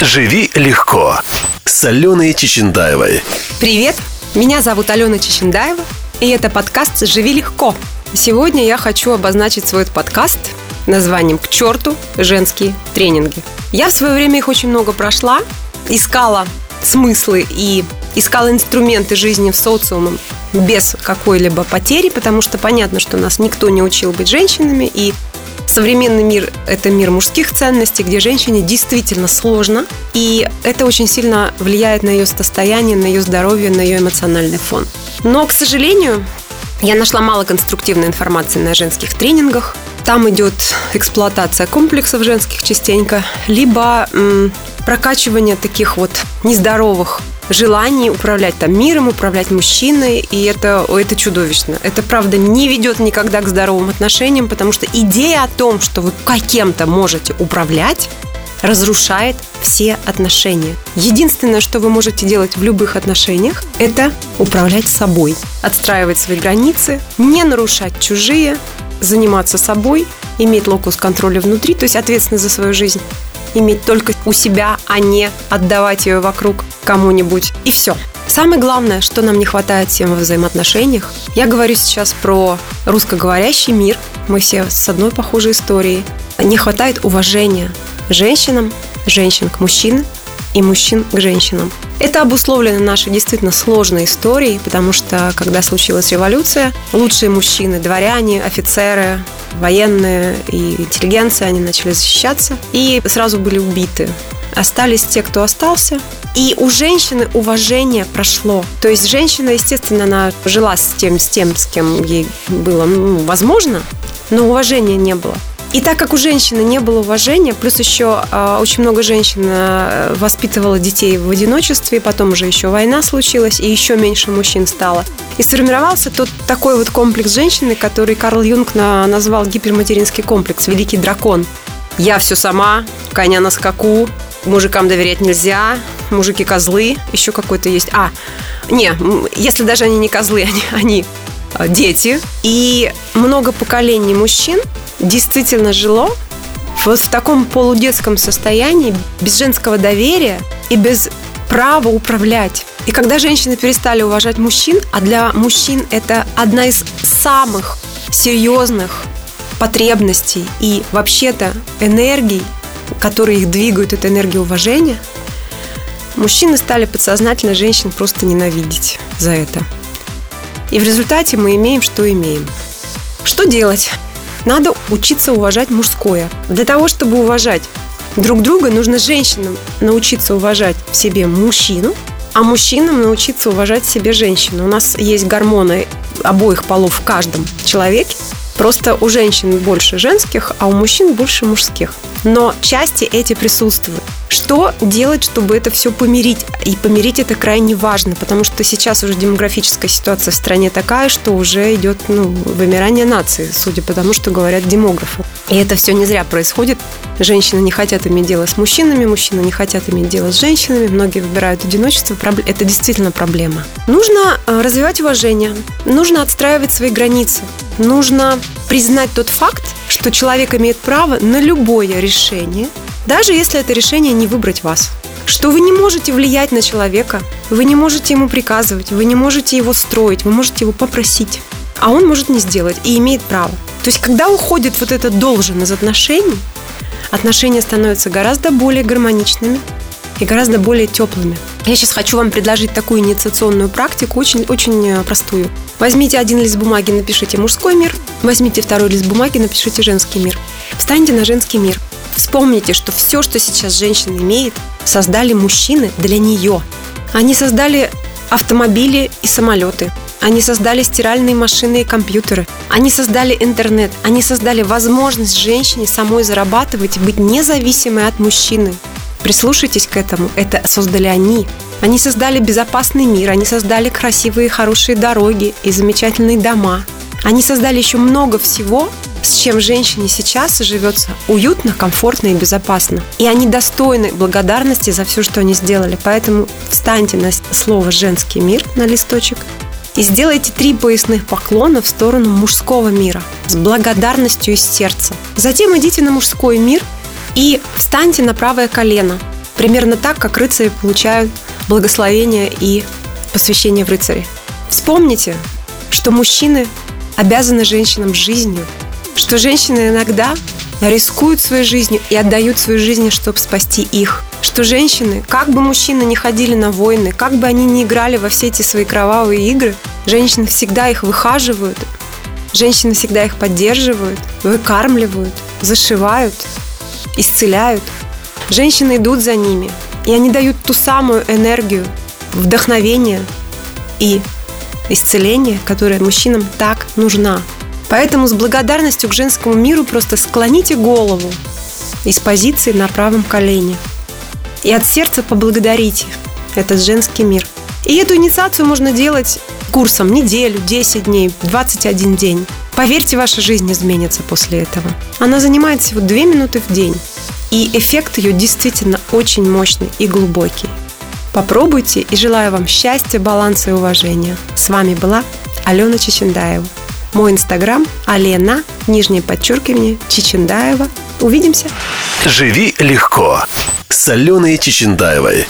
«Живи легко» с Аленой Чечендаевой. Привет, меня зовут Алена Чечендаева, и это подкаст «Живи легко». Сегодня я хочу обозначить свой подкаст названием «К черту женские тренинги». Я в свое время их очень много прошла, искала смыслы и искала инструменты жизни в социуме без какой-либо потери, потому что понятно, что нас никто не учил быть женщинами, и современный мир – это мир мужских ценностей, где женщине действительно сложно, и это очень сильно влияет на ее состояние, на ее здоровье, на ее эмоциональный фон. Но, к сожалению, я нашла мало конструктивной информации на женских тренингах. Там идет эксплуатация комплексов женских частенько, либо м, прокачивание таких вот нездоровых желаний управлять там миром, управлять мужчиной, и это, это чудовищно. Это, правда, не ведет никогда к здоровым отношениям, потому что идея о том, что вы кем-то можете управлять, разрушает все отношения. Единственное, что вы можете делать в любых отношениях, это управлять собой, отстраивать свои границы, не нарушать чужие, заниматься собой, иметь локус контроля внутри, то есть ответственность за свою жизнь, иметь только у себя, а не отдавать ее вокруг кому-нибудь. И все. Самое главное, что нам не хватает всем во взаимоотношениях, я говорю сейчас про русскоговорящий мир. Мы все с одной похожей историей. Не хватает уважения женщинам, женщин к мужчинам и мужчин к женщинам. Это обусловлено нашей действительно сложной историей, потому что, когда случилась революция, лучшие мужчины, дворяне, офицеры, военные и интеллигенция, они начали защищаться и сразу были убиты. Остались те, кто остался, и у женщины уважение прошло. То есть женщина, естественно, она жила с тем, с тем, с кем ей было ну, возможно, но уважения не было. И так как у женщины не было уважения, плюс еще э, очень много женщин э, воспитывала детей в одиночестве, потом уже еще война случилась, и еще меньше мужчин стало. И сформировался тот такой вот комплекс женщины, который Карл Юнг на, назвал гиперматеринский комплекс, великий дракон. Я все сама, коня на скаку, мужикам доверять нельзя, мужики козлы, еще какой-то есть. А, не, если даже они не козлы, они, они а, дети. И много поколений мужчин действительно жило вот в таком полудетском состоянии, без женского доверия и без права управлять. И когда женщины перестали уважать мужчин, а для мужчин это одна из самых серьезных потребностей и вообще-то энергий, которые их двигают, это энергия уважения, мужчины стали подсознательно женщин просто ненавидеть за это. И в результате мы имеем, что имеем. Что делать? Надо учиться уважать мужское. Для того, чтобы уважать друг друга, нужно женщинам научиться уважать в себе мужчину, а мужчинам научиться уважать в себе женщину. У нас есть гормоны обоих полов в каждом человеке. Просто у женщин больше женских, а у мужчин больше мужских. Но части эти присутствуют. Что делать, чтобы это все помирить? И помирить это крайне важно, потому что сейчас уже демографическая ситуация в стране такая, что уже идет ну, вымирание нации, судя по тому, что говорят демографы. И это все не зря происходит. Женщины не хотят иметь дело с мужчинами, мужчины не хотят иметь дело с женщинами, многие выбирают одиночество. Это действительно проблема. Нужно э, развивать уважение, нужно отстраивать свои границы, нужно признать тот факт, что человек имеет право на любое решение, даже если это решение не выбрать вас. Что вы не можете влиять на человека, вы не можете ему приказывать, вы не можете его строить, вы можете его попросить. А он может не сделать и имеет право. То есть, когда уходит вот это должен из отношений, отношения становятся гораздо более гармоничными и гораздо более теплыми. Я сейчас хочу вам предложить такую инициационную практику, очень, очень э, простую. Возьмите один лист бумаги, напишите мужской мир, возьмите второй лист бумаги, напишите женский мир. Встаньте на женский мир. Вспомните, что все, что сейчас женщина имеет, создали мужчины для нее. Они создали автомобили и самолеты. Они создали стиральные машины и компьютеры. Они создали интернет. Они создали возможность женщине самой зарабатывать и быть независимой от мужчины. Прислушайтесь к этому. Это создали они. Они создали безопасный мир. Они создали красивые хорошие дороги и замечательные дома. Они создали еще много всего, с чем женщине сейчас живется уютно, комфортно и безопасно. И они достойны благодарности за все, что они сделали. Поэтому встаньте на слово «женский мир» на листочек и сделайте три поясных поклона в сторону мужского мира с благодарностью из сердца. Затем идите на мужской мир и встаньте на правое колено. Примерно так, как рыцари получают благословение и посвящение в рыцари. Вспомните, что мужчины обязаны женщинам жизнью, что женщины иногда рискуют своей жизнью и отдают свою жизнь, чтобы спасти их. Что женщины, как бы мужчины не ходили на войны, как бы они ни играли во все эти свои кровавые игры, женщины всегда их выхаживают, женщины всегда их поддерживают, выкармливают, зашивают, исцеляют. Женщины идут за ними, и они дают ту самую энергию, вдохновение и исцеление, которое мужчинам так нужна. Поэтому с благодарностью к женскому миру просто склоните голову из позиции на правом колене. И от сердца поблагодарите этот женский мир. И эту инициацию можно делать курсом неделю, 10 дней, 21 день. Поверьте, ваша жизнь изменится после этого. Она занимает всего 2 минуты в день. И эффект ее действительно очень мощный и глубокий. Попробуйте и желаю вам счастья, баланса и уважения. С вами была Алена Чечендаева. Мой инстаграм Алена, нижнее подчеркивание, Чечендаева. Увидимся. Живи легко с Аленой Чечендаевой.